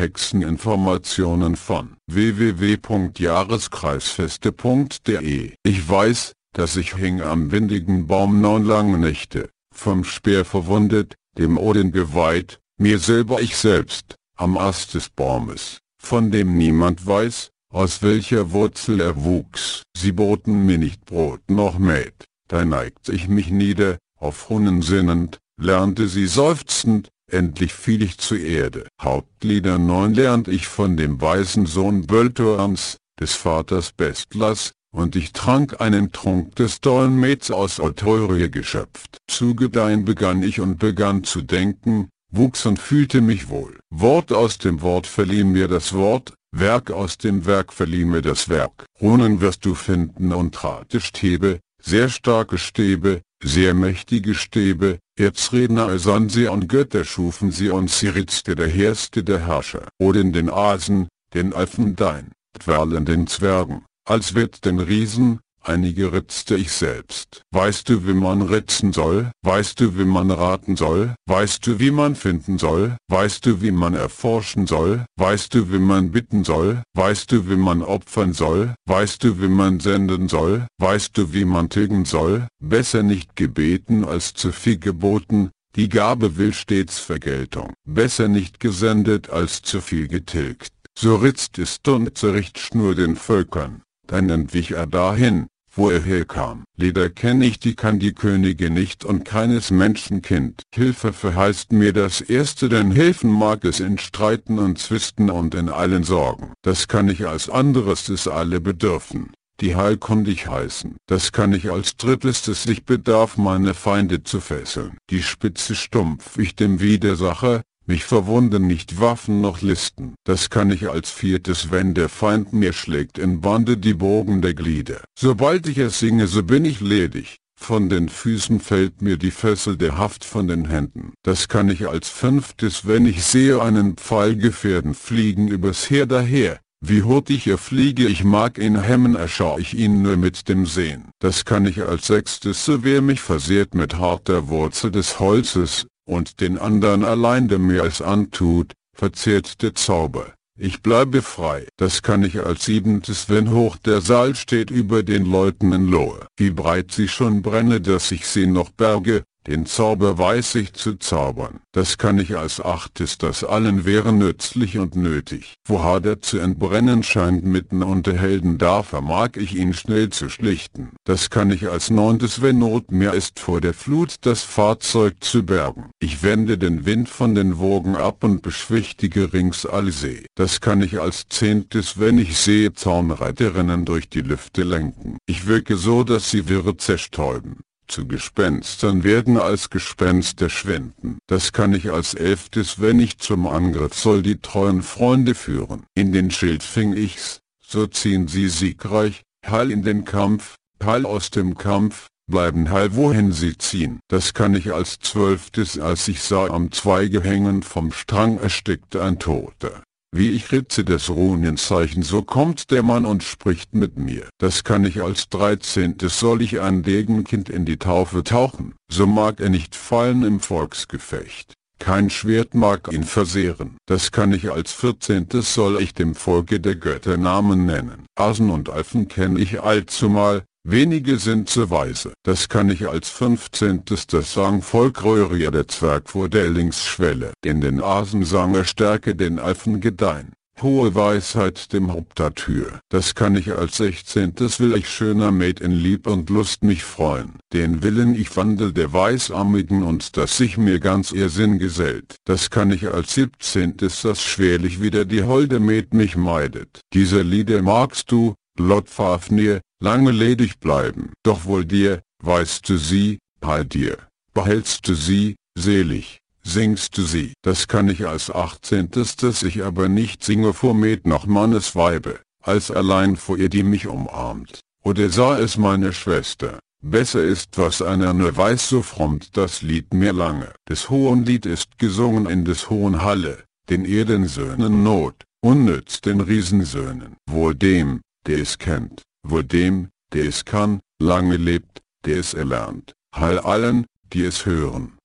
Hexeninformationen von www.jahreskreisfeste.de Ich weiß, dass ich hing am windigen Baum neun lange Nächte, vom Speer verwundet, dem Odin geweiht, mir selber ich selbst, am Ast des Baumes, von dem niemand weiß, aus welcher Wurzel er wuchs. Sie boten mir nicht Brot noch Met, da neigte ich mich nieder, auf Hunnen sinnend, lernte sie seufzend, endlich fiel ich zur Erde. Hauptlieder 9 lernt ich von dem weißen Sohn Böltorams, des Vaters Bestlas, und ich trank einen Trunk des Dolmets aus Autorie geschöpft. Zu gedeihen begann ich und begann zu denken, wuchs und fühlte mich wohl. Wort aus dem Wort verlieh mir das Wort, Werk aus dem Werk verlieh mir das Werk. Runen wirst du finden und trate Stäbe, sehr starke Stäbe, sehr mächtige Stäbe, Erzredner ersann sie und Götter schufen sie und sie ritzte der Heerste der Herrscher. Odin den Asen, den Alfen dein, Dwerlen den Zwergen, als wird den Riesen, einige ritzte ich selbst. Weißt du wie man ritzen soll, weißt du wie man raten soll, weißt du wie man finden soll, weißt du wie man erforschen soll, weißt du wie man bitten soll, weißt du wie man opfern soll, weißt du wie man senden soll, weißt du wie man tilgen soll, besser nicht gebeten als zu viel geboten, die Gabe will stets Vergeltung, besser nicht gesendet als zu viel getilgt. So ritzt ist und Richtschnur den Völkern, dann entwich er dahin, wo er herkam. Leider kenn ich die kann die Könige nicht und keines Menschen Kind. Hilfe verheißt mir das Erste denn helfen mag es in Streiten und Zwisten und in allen Sorgen. Das kann ich als anderes es alle bedürfen die heilkundig heißen. Das kann ich als drittes es sich bedarf meine Feinde zu fesseln. Die Spitze stumpf ich dem Widersacher, mich verwunden nicht Waffen noch Listen. Das kann ich als viertes wenn der Feind mir schlägt in Bande die Bogen der Glieder. Sobald ich es singe so bin ich ledig. Von den Füßen fällt mir die Fessel der Haft von den Händen. Das kann ich als fünftes wenn ich sehe einen Pfeilgefährden fliegen übers Heer daher. Wie hurtig er fliege ich mag ihn hemmen erschau ich ihn nur mit dem Sehen. Das kann ich als sechstes so wer mich versehrt mit harter Wurzel des Holzes, und den andern allein der mir es antut, verzehrt der Zauber. Ich bleibe frei. Das kann ich als siebentes wenn hoch der Saal steht über den Leuten in Lohe. Wie breit sie schon brenne dass ich sie noch berge, den Zauber weiß ich zu zaubern. Das kann ich als achtes, das allen wäre nützlich und nötig. Wo Hader zu entbrennen scheint mitten unter Helden da vermag ich ihn schnell zu schlichten. Das kann ich als neuntes, wenn Not mehr ist vor der Flut das Fahrzeug zu bergen. Ich wende den Wind von den Wogen ab und beschwichtige rings alle See. Das kann ich als zehntes, wenn ich sehe Zaunreiterinnen durch die Lüfte lenken. Ich wirke so, dass sie Wirre zerstäuben zu Gespenstern werden als Gespenster schwinden. Das kann ich als elftes wenn ich zum Angriff soll die treuen Freunde führen. In den Schild fing ich's, so ziehen sie siegreich, heil in den Kampf, heil aus dem Kampf, bleiben heil wohin sie ziehen. Das kann ich als zwölftes als ich sah am Zweige hängen vom Strang erstickte ein Toter. Wie ich ritze des Runenzeichen so kommt der Mann und spricht mit mir. Das kann ich als dreizehntes soll ich ein Degenkind in die Taufe tauchen, so mag er nicht fallen im Volksgefecht. Kein Schwert mag ihn versehren. Das kann ich als vierzehntes soll ich dem Volke der Götter Namen nennen. Asen und Alfen kenne ich allzumal, Wenige sind so weise. Das kann ich als fünfzehntes das sang Volk Röhrier der Zwerg vor der Linksschwelle. In den Asen sang er Stärke den Alfen gedeihen. Hohe Weisheit dem Hauptatür. Das kann ich als sechzehntes will ich schöner Maid in Lieb und Lust mich freuen. Den Willen ich wandel der Weißarmigen und dass sich mir ganz ihr Sinn gesellt. Das kann ich als siebzehntes das schwerlich wieder die holde Maid mich meidet. Diese Lieder magst du, Lot Fafnir, lange ledig bleiben. Doch wohl dir, weißt du sie, bei dir, behältst du sie, selig, singst du sie. Das kann ich als achtzehntes, dass ich aber nicht singe vor Met noch Mannes Weibe, als allein vor ihr die mich umarmt. Oder sah es meine Schwester. Besser ist was einer nur weiß so frommt das Lied mir lange. Des hohen Lied ist gesungen in des hohen Halle, den Erdensöhnen Not, unnütz den Riesensöhnen. Wohl dem, der es kennt, wohl dem, der es kann, lange lebt, der es erlernt, heil allen, die es hören.